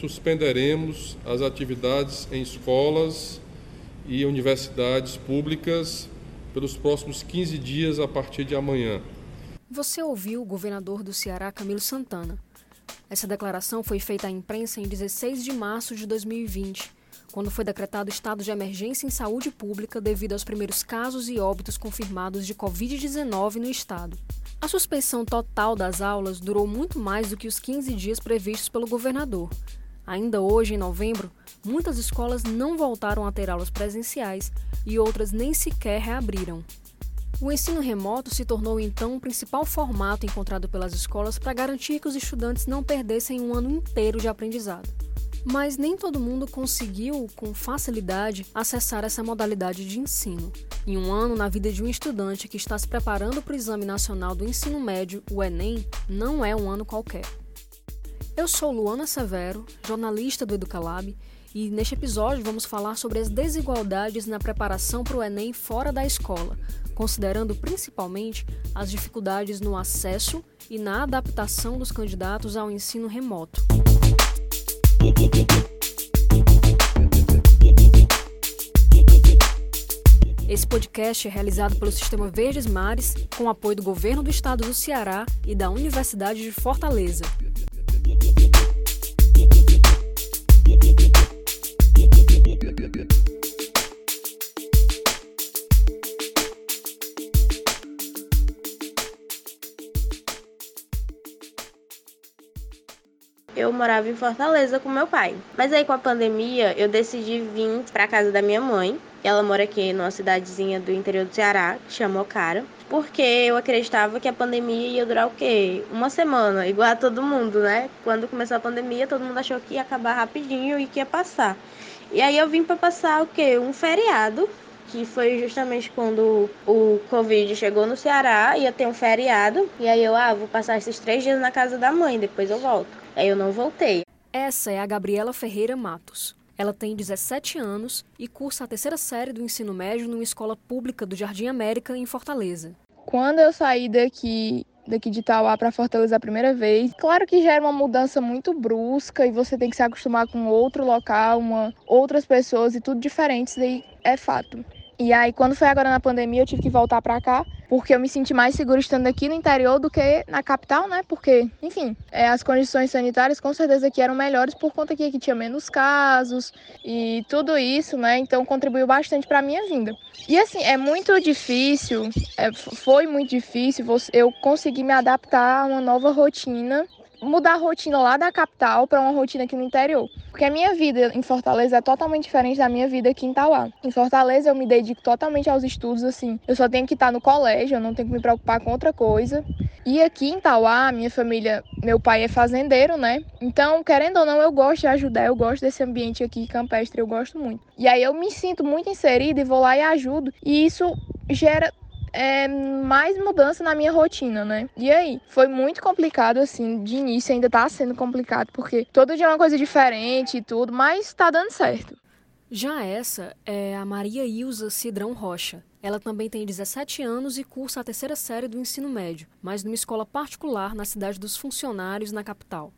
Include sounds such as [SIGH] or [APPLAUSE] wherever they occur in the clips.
Suspenderemos as atividades em escolas e universidades públicas pelos próximos 15 dias a partir de amanhã. Você ouviu o governador do Ceará, Camilo Santana. Essa declaração foi feita à imprensa em 16 de março de 2020, quando foi decretado estado de emergência em saúde pública devido aos primeiros casos e óbitos confirmados de Covid-19 no estado. A suspensão total das aulas durou muito mais do que os 15 dias previstos pelo governador, Ainda hoje, em novembro, muitas escolas não voltaram a ter aulas presenciais e outras nem sequer reabriram. O ensino remoto se tornou então o principal formato encontrado pelas escolas para garantir que os estudantes não perdessem um ano inteiro de aprendizado. Mas nem todo mundo conseguiu, com facilidade, acessar essa modalidade de ensino. Em um ano na vida de um estudante que está se preparando para o Exame Nacional do Ensino Médio, o Enem, não é um ano qualquer. Eu sou Luana Severo, jornalista do Educalab, e neste episódio vamos falar sobre as desigualdades na preparação para o Enem fora da escola, considerando principalmente as dificuldades no acesso e na adaptação dos candidatos ao ensino remoto. Esse podcast é realizado pelo Sistema Verdes Mares, com apoio do Governo do Estado do Ceará e da Universidade de Fortaleza. Morava em Fortaleza com meu pai. Mas aí com a pandemia, eu decidi vir para casa da minha mãe. Ela mora aqui numa cidadezinha do interior do Ceará, que chama Ocara. Porque eu acreditava que a pandemia ia durar o quê? Uma semana, igual a todo mundo, né? Quando começou a pandemia, todo mundo achou que ia acabar rapidinho e que ia passar. E aí eu vim para passar o quê? Um feriado que foi justamente quando o Covid chegou no Ceará, ia ter um feriado, e aí eu, ah, vou passar esses três dias na casa da mãe, depois eu volto. Aí eu não voltei. Essa é a Gabriela Ferreira Matos. Ela tem 17 anos e cursa a terceira série do ensino médio numa escola pública do Jardim América, em Fortaleza. Quando eu saí daqui daqui de Itauá para Fortaleza a primeira vez. Claro que já era uma mudança muito brusca e você tem que se acostumar com outro local, uma, outras pessoas e tudo diferente, isso daí é fato. E aí, quando foi agora na pandemia, eu tive que voltar para cá, porque eu me senti mais segura estando aqui no interior do que na capital, né? Porque, enfim, é, as condições sanitárias com certeza aqui eram melhores por conta que aqui tinha menos casos e tudo isso, né? Então contribuiu bastante para minha vinda. E assim, é muito difícil, é, foi muito difícil eu conseguir me adaptar a uma nova rotina mudar a rotina lá da capital para uma rotina aqui no interior. Porque a minha vida em Fortaleza é totalmente diferente da minha vida aqui em Tauá. Em Fortaleza eu me dedico totalmente aos estudos, assim. Eu só tenho que estar no colégio, eu não tenho que me preocupar com outra coisa. E aqui em Tauá, minha família, meu pai é fazendeiro, né? Então, querendo ou não, eu gosto de ajudar, eu gosto desse ambiente aqui campestre, eu gosto muito. E aí eu me sinto muito inserida e vou lá e ajudo. E isso gera é, mais mudança na minha rotina, né? E aí, foi muito complicado, assim, de início ainda tá sendo complicado, porque todo dia é uma coisa diferente e tudo, mas tá dando certo. Já essa é a Maria Ilza Cidrão Rocha. Ela também tem 17 anos e cursa a terceira série do ensino médio, mas numa escola particular na cidade dos funcionários, na capital.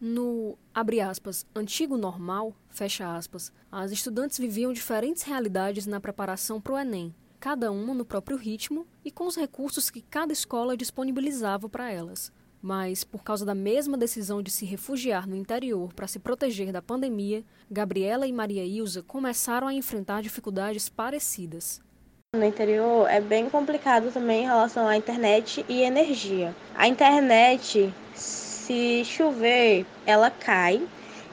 No, abre aspas, antigo normal, fecha aspas, as estudantes viviam diferentes realidades na preparação para o Enem, cada uma no próprio ritmo e com os recursos que cada escola disponibilizava para elas. Mas, por causa da mesma decisão de se refugiar no interior para se proteger da pandemia, Gabriela e Maria Ilza começaram a enfrentar dificuldades parecidas. No interior é bem complicado também em relação à internet e energia. A internet, se chover, ela cai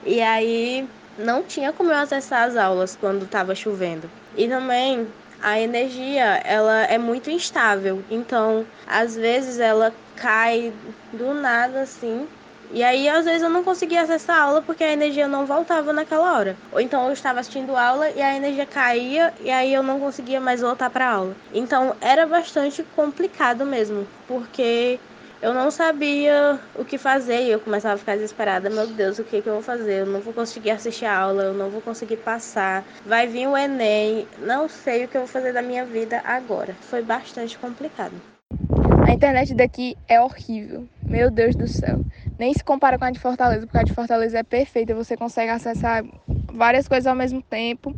e aí não tinha como eu acessar as aulas quando estava chovendo. E também a energia ela é muito instável, então às vezes ela cai do nada assim. E aí, às vezes, eu não conseguia acessar a aula porque a energia não voltava naquela hora. Ou então eu estava assistindo aula e a energia caía e aí eu não conseguia mais voltar para a aula. Então era bastante complicado mesmo, porque eu não sabia o que fazer e eu começava a ficar desesperada. Meu Deus, o que, que eu vou fazer? Eu não vou conseguir assistir a aula, eu não vou conseguir passar. Vai vir o Enem, não sei o que eu vou fazer da minha vida agora. Foi bastante complicado. A internet daqui é horrível. Meu Deus do céu. nem se compara com a de Fortaleza, porque a de Fortaleza é perfeita, você consegue acessar várias coisas ao mesmo tempo.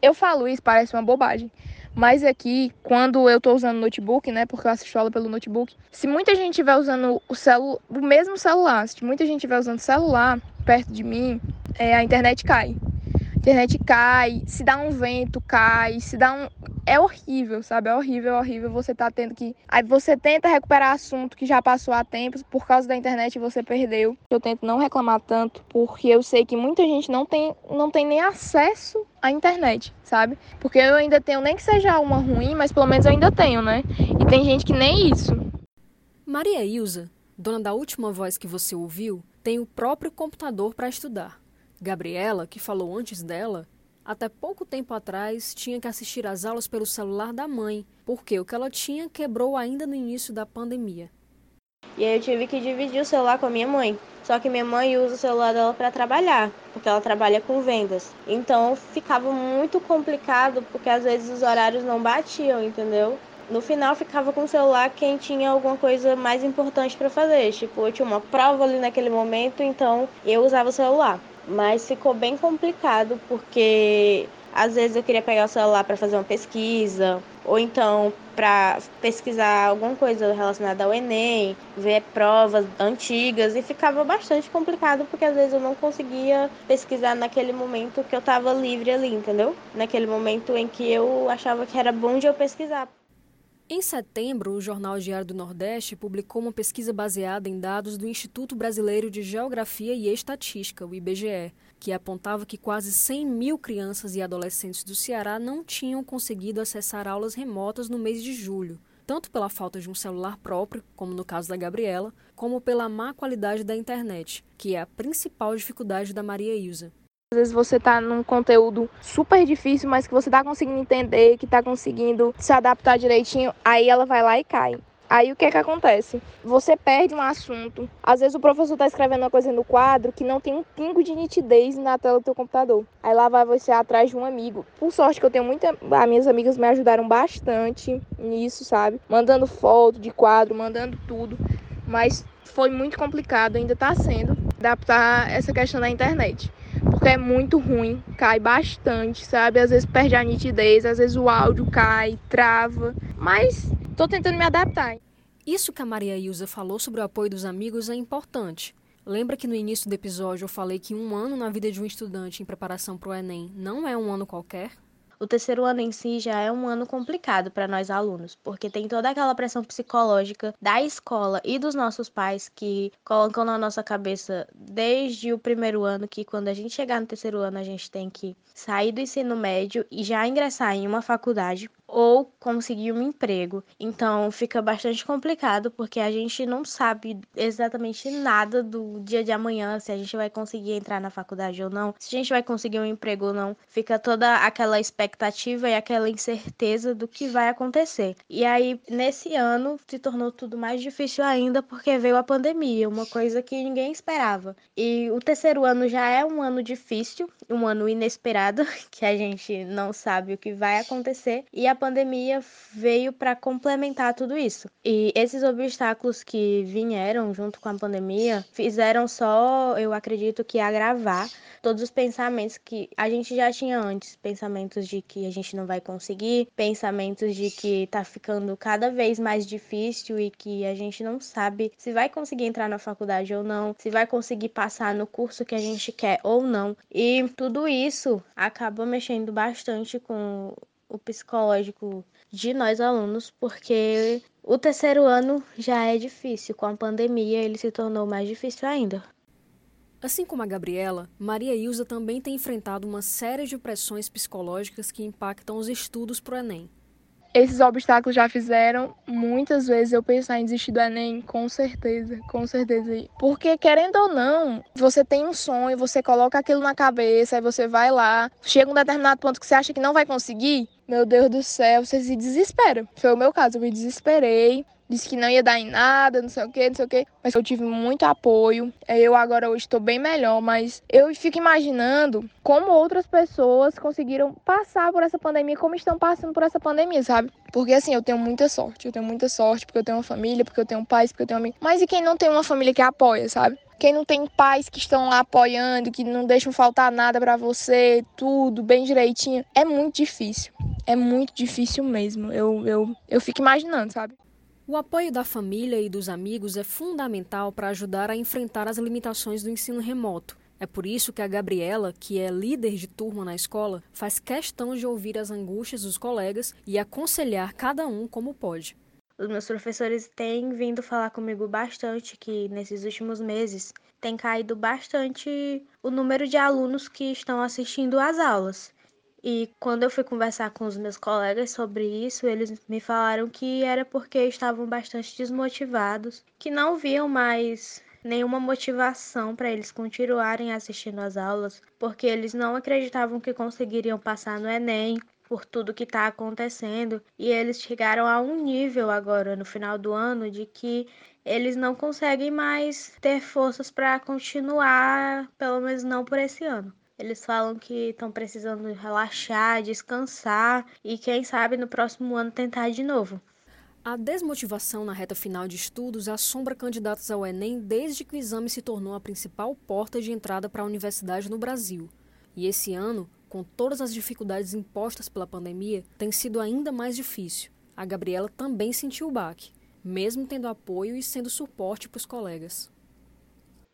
Eu falo isso, parece uma bobagem. Mas aqui, quando eu estou usando notebook, né, porque eu assisto aula pelo notebook, se muita gente estiver usando o, celu o mesmo celular, se muita gente estiver usando celular perto de mim, é, a internet cai internet cai, se dá um vento, cai, se dá um. É horrível, sabe? É horrível, é horrível. Você tá tendo que. Aí você tenta recuperar assunto que já passou há tempos, por causa da internet você perdeu. Eu tento não reclamar tanto, porque eu sei que muita gente não tem, não tem nem acesso à internet, sabe? Porque eu ainda tenho, nem que seja uma ruim, mas pelo menos eu ainda tenho, né? E tem gente que nem isso. Maria Ilza, dona da última voz que você ouviu, tem o próprio computador para estudar. Gabriela, que falou antes dela, até pouco tempo atrás tinha que assistir às aulas pelo celular da mãe, porque o que ela tinha quebrou ainda no início da pandemia. E aí eu tive que dividir o celular com a minha mãe. Só que minha mãe usa o celular dela para trabalhar, porque ela trabalha com vendas. Então ficava muito complicado, porque às vezes os horários não batiam, entendeu? No final ficava com o celular quem tinha alguma coisa mais importante para fazer. Tipo, eu tinha uma prova ali naquele momento, então eu usava o celular. Mas ficou bem complicado porque às vezes eu queria pegar o celular para fazer uma pesquisa, ou então para pesquisar alguma coisa relacionada ao Enem, ver provas antigas, e ficava bastante complicado porque às vezes eu não conseguia pesquisar naquele momento que eu estava livre ali, entendeu? Naquele momento em que eu achava que era bom de eu pesquisar. Em setembro, o Jornal Diário do Nordeste publicou uma pesquisa baseada em dados do Instituto Brasileiro de Geografia e Estatística, o IBGE, que apontava que quase 100 mil crianças e adolescentes do Ceará não tinham conseguido acessar aulas remotas no mês de julho, tanto pela falta de um celular próprio, como no caso da Gabriela, como pela má qualidade da internet, que é a principal dificuldade da Maria Ilza. Às vezes você tá num conteúdo super difícil, mas que você tá conseguindo entender, que tá conseguindo se adaptar direitinho, aí ela vai lá e cai. Aí o que é que acontece? Você perde um assunto. Às vezes o professor está escrevendo uma coisa no quadro que não tem um pingo de nitidez na tela do teu computador. Aí lá vai você atrás de um amigo. Por sorte que eu tenho muita. As minhas amigas me ajudaram bastante nisso, sabe? Mandando foto de quadro, mandando tudo. Mas foi muito complicado, ainda está sendo, adaptar essa questão da internet porque é muito ruim, cai bastante, sabe? Às vezes perde a nitidez, às vezes o áudio cai, trava, mas tô tentando me adaptar. Isso que a Maria Ilza falou sobre o apoio dos amigos é importante. Lembra que no início do episódio eu falei que um ano na vida de um estudante em preparação para o Enem não é um ano qualquer? o terceiro ano em si já é um ano complicado para nós alunos, porque tem toda aquela pressão psicológica da escola e dos nossos pais que colocam na nossa cabeça desde o primeiro ano que quando a gente chegar no terceiro ano a gente tem que sair do ensino médio e já ingressar em uma faculdade ou conseguir um emprego. Então fica bastante complicado porque a gente não sabe exatamente nada do dia de amanhã, se a gente vai conseguir entrar na faculdade ou não, se a gente vai conseguir um emprego ou não. Fica toda aquela expectativa e aquela incerteza do que vai acontecer. E aí, nesse ano, se tornou tudo mais difícil ainda porque veio a pandemia, uma coisa que ninguém esperava. E o terceiro ano já é um ano difícil, um ano inesperado, [LAUGHS] que a gente não sabe o que vai acontecer. E a pandemia veio para complementar tudo isso. E esses obstáculos que vieram junto com a pandemia fizeram só, eu acredito que agravar todos os pensamentos que a gente já tinha antes, pensamentos de que a gente não vai conseguir, pensamentos de que tá ficando cada vez mais difícil e que a gente não sabe se vai conseguir entrar na faculdade ou não, se vai conseguir passar no curso que a gente quer ou não. E tudo isso acaba mexendo bastante com o psicológico de nós alunos, porque o terceiro ano já é difícil, com a pandemia ele se tornou mais difícil ainda. Assim como a Gabriela, Maria Ilza também tem enfrentado uma série de pressões psicológicas que impactam os estudos para o Enem. Esses obstáculos já fizeram muitas vezes eu pensar em desistir do Enem, com certeza, com certeza. Porque, querendo ou não, você tem um sonho, você coloca aquilo na cabeça, aí você vai lá, chega um determinado ponto que você acha que não vai conseguir, meu Deus do céu, você se desespera. Foi o meu caso, eu me desesperei, disse que não ia dar em nada, não sei o que, não sei o que. Mas eu tive muito apoio. Eu agora hoje estou bem melhor, mas eu fico imaginando como outras pessoas conseguiram passar por essa pandemia, como estão passando por essa pandemia, sabe? Porque assim, eu tenho muita sorte. Eu tenho muita sorte porque eu tenho uma família, porque eu tenho pais, porque eu tenho amigos. Mas e quem não tem uma família que apoia, sabe? quem não tem pais que estão lá apoiando, que não deixam faltar nada para você, tudo bem direitinho, é muito difícil. É muito difícil mesmo. Eu, eu, eu fico imaginando, sabe? O apoio da família e dos amigos é fundamental para ajudar a enfrentar as limitações do ensino remoto. É por isso que a Gabriela, que é líder de turma na escola, faz questão de ouvir as angústias dos colegas e aconselhar cada um como pode. Os meus professores têm vindo falar comigo bastante que nesses últimos meses tem caído bastante o número de alunos que estão assistindo às aulas. E quando eu fui conversar com os meus colegas sobre isso, eles me falaram que era porque estavam bastante desmotivados, que não viam mais nenhuma motivação para eles continuarem assistindo às aulas, porque eles não acreditavam que conseguiriam passar no Enem por tudo que está acontecendo e eles chegaram a um nível agora no final do ano de que eles não conseguem mais ter forças para continuar, pelo menos não por esse ano. Eles falam que estão precisando relaxar, descansar e quem sabe no próximo ano tentar de novo. A desmotivação na reta final de estudos assombra candidatos ao Enem desde que o exame se tornou a principal porta de entrada para a universidade no Brasil. E esse ano, com todas as dificuldades impostas pela pandemia, tem sido ainda mais difícil. A Gabriela também sentiu o baque, mesmo tendo apoio e sendo suporte para os colegas.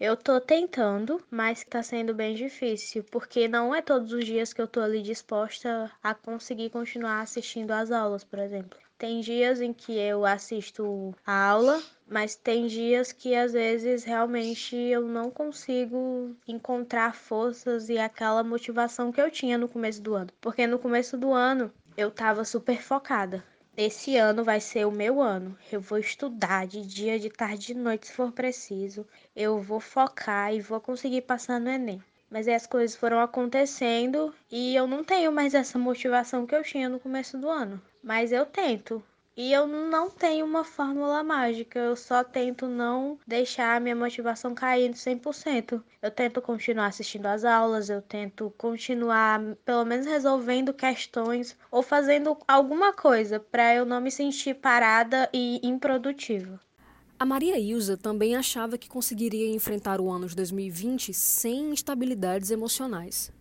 Eu tô tentando, mas tá sendo bem difícil, porque não é todos os dias que eu tô ali disposta a conseguir continuar assistindo às aulas, por exemplo. Tem dias em que eu assisto a aula, mas tem dias que às vezes realmente eu não consigo encontrar forças e aquela motivação que eu tinha no começo do ano. Porque no começo do ano eu tava super focada. Esse ano vai ser o meu ano. Eu vou estudar de dia, de tarde, de noite, se for preciso. Eu vou focar e vou conseguir passar no Enem. Mas aí as coisas foram acontecendo e eu não tenho mais essa motivação que eu tinha no começo do ano. Mas eu tento. E eu não tenho uma fórmula mágica, eu só tento não deixar a minha motivação cair no 100%. Eu tento continuar assistindo às aulas, eu tento continuar pelo menos resolvendo questões ou fazendo alguma coisa para eu não me sentir parada e improdutiva. A Maria Ilza também achava que conseguiria enfrentar o ano de 2020 sem instabilidades emocionais.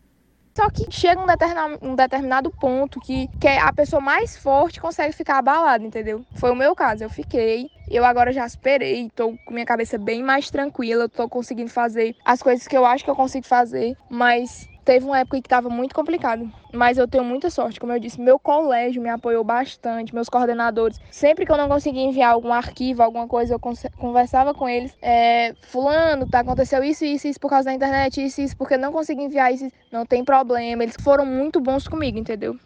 Só que chega um determinado, um determinado ponto que, que a pessoa mais forte consegue ficar abalada, entendeu? Foi o meu caso, eu fiquei. Eu agora já esperei, tô com minha cabeça bem mais tranquila, tô conseguindo fazer as coisas que eu acho que eu consigo fazer, mas teve uma época que estava muito complicado, mas eu tenho muita sorte, como eu disse, meu colégio me apoiou bastante, meus coordenadores. Sempre que eu não conseguia enviar algum arquivo, alguma coisa, eu conversava com eles. É, fulano, tá, aconteceu isso, isso, isso por causa da internet, isso, isso, porque não consegui enviar isso, não tem problema. Eles foram muito bons comigo, entendeu?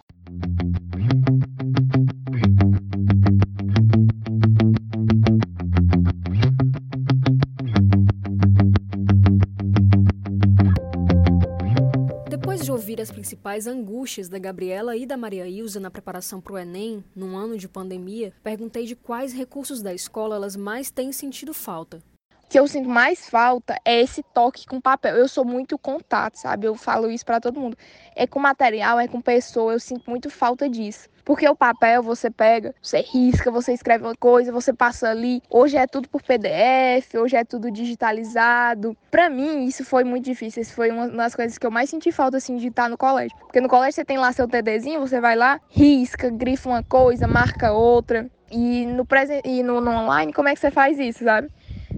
Principais angústias da Gabriela e da Maria Ilza na preparação para o Enem, num ano de pandemia, perguntei de quais recursos da escola elas mais têm sentido falta. O que eu sinto mais falta é esse toque com papel. Eu sou muito contato, sabe? Eu falo isso para todo mundo. É com material, é com pessoa, eu sinto muito falta disso. Porque o papel você pega, você risca, você escreve uma coisa, você passa ali. Hoje é tudo por PDF, hoje é tudo digitalizado. Para mim, isso foi muito difícil. Isso foi uma das coisas que eu mais senti falta assim de estar no colégio. Porque no colégio você tem lá seu TDzinho, você vai lá, risca, grifa uma coisa, marca outra. E no, presen e no, no online, como é que você faz isso, sabe?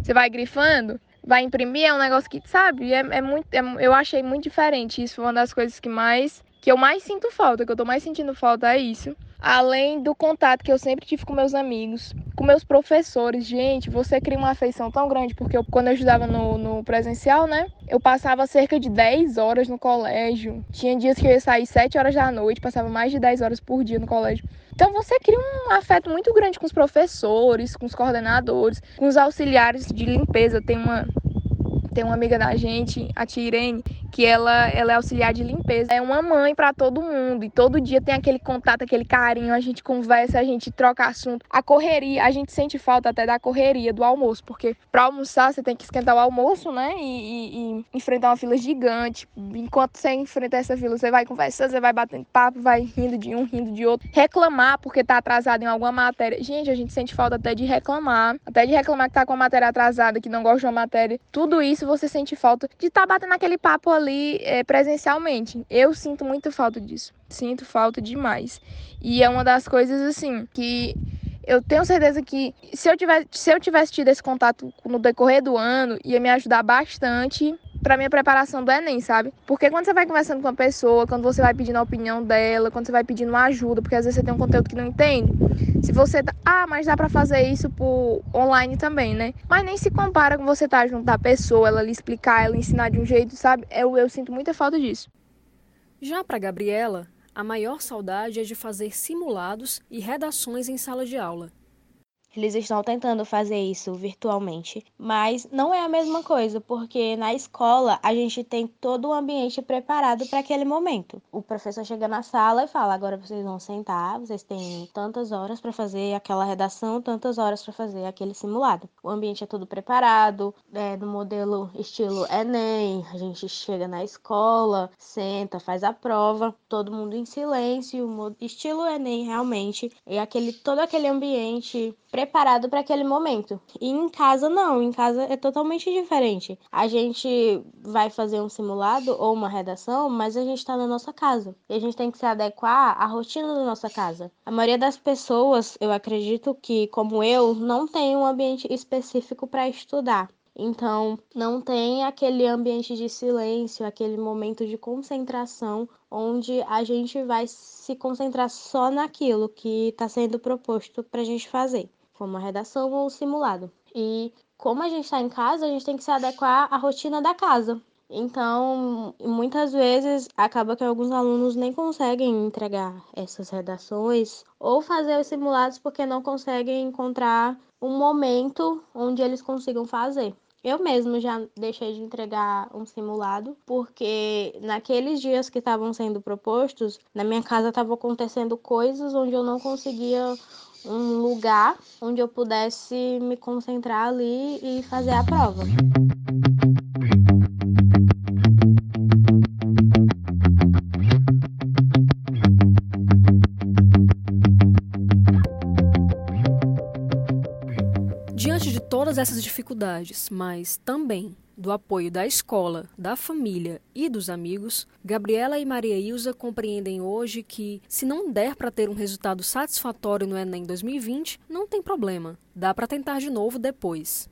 Você vai grifando, vai imprimir, é um negócio que, sabe, é, é muito. É, eu achei muito diferente. Isso foi uma das coisas que mais que eu mais sinto falta, que eu tô mais sentindo falta é isso. Além do contato que eu sempre tive com meus amigos, com meus professores. Gente, você cria uma afeição tão grande, porque eu, quando eu estudava no, no, presencial, né? Eu passava cerca de 10 horas no colégio. Tinha dias que eu ia sair 7 horas da noite, passava mais de 10 horas por dia no colégio. Então você cria um afeto muito grande com os professores, com os coordenadores, com os auxiliares de limpeza. Tem uma tem uma amiga da gente, a tia Irene, que ela, ela é auxiliar de limpeza. É uma mãe para todo mundo e todo dia tem aquele contato, aquele carinho, a gente conversa, a gente troca assunto. A correria, a gente sente falta até da correria do almoço, porque para almoçar você tem que esquentar o almoço, né? E, e, e, enfrentar uma fila gigante. Enquanto você enfrenta essa fila, você vai conversando, você vai batendo papo, vai rindo de um, rindo de outro. Reclamar porque tá atrasado em alguma matéria. Gente, a gente sente falta até de reclamar, até de reclamar que tá com a matéria atrasada, que não gosta de uma matéria. Tudo isso você sente falta de estar tá batendo aquele papo ali é, presencialmente. Eu sinto muito falta disso. Sinto falta demais. E é uma das coisas assim que eu tenho certeza que se eu tivesse, se eu tivesse tido esse contato no decorrer do ano, ia me ajudar bastante para minha preparação do Enem, sabe? Porque quando você vai conversando com uma pessoa, quando você vai pedindo a opinião dela, quando você vai pedindo uma ajuda, porque às vezes você tem um conteúdo que não entende, se você tá, ah, mas dá para fazer isso por online também, né? Mas nem se compara com você estar tá junto da pessoa, ela lhe explicar, ela ensinar de um jeito, sabe? Eu, eu sinto muita falta disso. Já para Gabriela, a maior saudade é de fazer simulados e redações em sala de aula. Eles estão tentando fazer isso virtualmente, mas não é a mesma coisa, porque na escola a gente tem todo o ambiente preparado para aquele momento. O professor chega na sala e fala: agora vocês vão sentar, vocês têm tantas horas para fazer aquela redação, tantas horas para fazer aquele simulado. O ambiente é todo preparado, é no modelo estilo Enem. A gente chega na escola, senta, faz a prova, todo mundo em silêncio, estilo Enem realmente. É aquele todo aquele ambiente preparado para aquele momento. E em casa não, em casa é totalmente diferente. A gente vai fazer um simulado ou uma redação, mas a gente está na nossa casa. E a gente tem que se adequar à rotina da nossa casa. A maioria das pessoas, eu acredito que, como eu, não tem um ambiente específico para estudar. Então, não tem aquele ambiente de silêncio, aquele momento de concentração onde a gente vai se concentrar só naquilo que está sendo proposto para a gente fazer como a redação ou o simulado. E como a gente está em casa, a gente tem que se adequar à rotina da casa. Então, muitas vezes acaba que alguns alunos nem conseguem entregar essas redações ou fazer os simulados porque não conseguem encontrar um momento onde eles consigam fazer. Eu mesmo já deixei de entregar um simulado, porque naqueles dias que estavam sendo propostos, na minha casa estavam acontecendo coisas onde eu não conseguia um lugar onde eu pudesse me concentrar ali e fazer a prova. Diante de todas essas dificuldades, mas também do apoio da escola, da família e dos amigos, Gabriela e Maria Ilza compreendem hoje que, se não der para ter um resultado satisfatório no Enem 2020, não tem problema, dá para tentar de novo depois.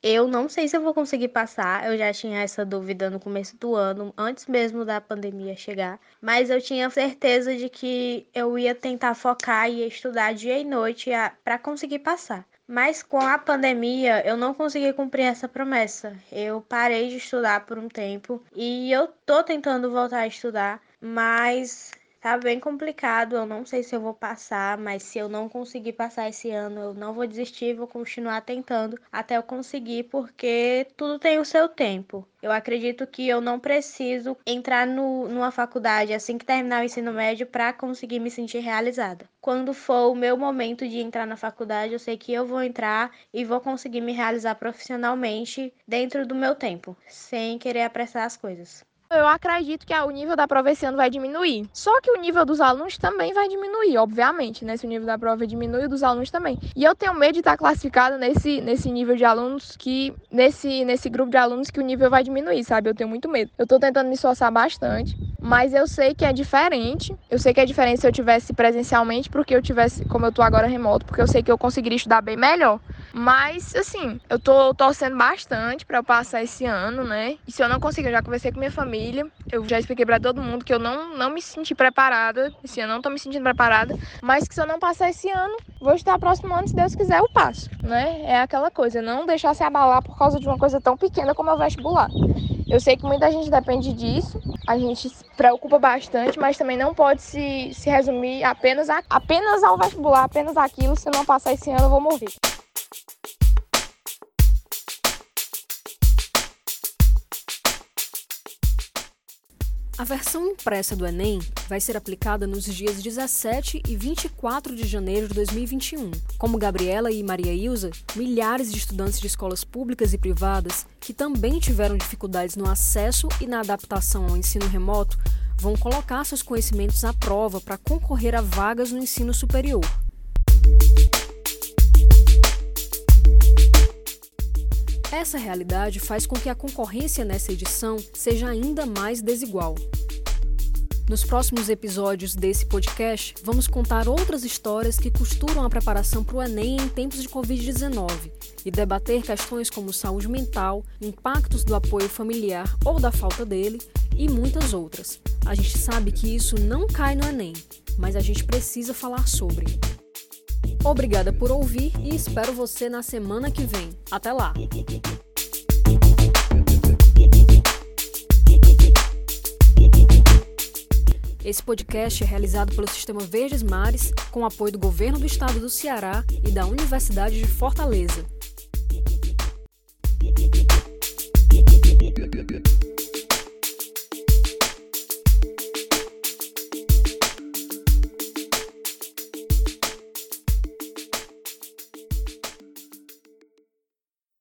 Eu não sei se eu vou conseguir passar, eu já tinha essa dúvida no começo do ano, antes mesmo da pandemia chegar, mas eu tinha certeza de que eu ia tentar focar e estudar dia e noite para conseguir passar. Mas com a pandemia eu não consegui cumprir essa promessa. Eu parei de estudar por um tempo e eu tô tentando voltar a estudar, mas Tá bem complicado, eu não sei se eu vou passar, mas se eu não conseguir passar esse ano, eu não vou desistir, vou continuar tentando até eu conseguir, porque tudo tem o seu tempo. Eu acredito que eu não preciso entrar no, numa faculdade assim que terminar o ensino médio para conseguir me sentir realizada. Quando for o meu momento de entrar na faculdade, eu sei que eu vou entrar e vou conseguir me realizar profissionalmente dentro do meu tempo, sem querer apressar as coisas. Eu acredito que o nível da prova esse ano vai diminuir. Só que o nível dos alunos também vai diminuir, obviamente, né? Se o nível da prova diminui, o dos alunos também. E eu tenho medo de estar classificado nesse, nesse nível de alunos que. Nesse, nesse grupo de alunos que o nível vai diminuir, sabe? Eu tenho muito medo. Eu tô tentando me esforçar bastante, mas eu sei que é diferente. Eu sei que é diferente se eu tivesse presencialmente, porque eu tivesse, como eu tô agora remoto, porque eu sei que eu conseguiria estudar bem melhor. Mas, assim, eu tô torcendo bastante para eu passar esse ano, né? E se eu não conseguir, eu já conversei com minha família. Eu já expliquei para todo mundo que eu não, não me senti preparada. Ano eu não tô me sentindo preparada. Mas que se eu não passar esse ano, vou estar próximo ano, se Deus quiser, eu passo, né? É aquela coisa, não deixar se abalar por causa de uma coisa tão pequena como é o vestibular. Eu sei que muita gente depende disso, a gente se preocupa bastante, mas também não pode se, se resumir apenas, a, apenas ao vestibular, apenas aquilo. Se eu não passar esse ano, eu vou morrer. A versão impressa do Enem vai ser aplicada nos dias 17 e 24 de janeiro de 2021. Como Gabriela e Maria Ilza, milhares de estudantes de escolas públicas e privadas que também tiveram dificuldades no acesso e na adaptação ao ensino remoto vão colocar seus conhecimentos à prova para concorrer a vagas no ensino superior. Essa realidade faz com que a concorrência nessa edição seja ainda mais desigual. Nos próximos episódios desse podcast, vamos contar outras histórias que costuram a preparação para o Enem em tempos de Covid-19 e debater questões como saúde mental, impactos do apoio familiar ou da falta dele e muitas outras. A gente sabe que isso não cai no Enem, mas a gente precisa falar sobre. Obrigada por ouvir e espero você na semana que vem. Até lá! Esse podcast é realizado pelo Sistema Verdes Mares, com apoio do Governo do Estado do Ceará e da Universidade de Fortaleza.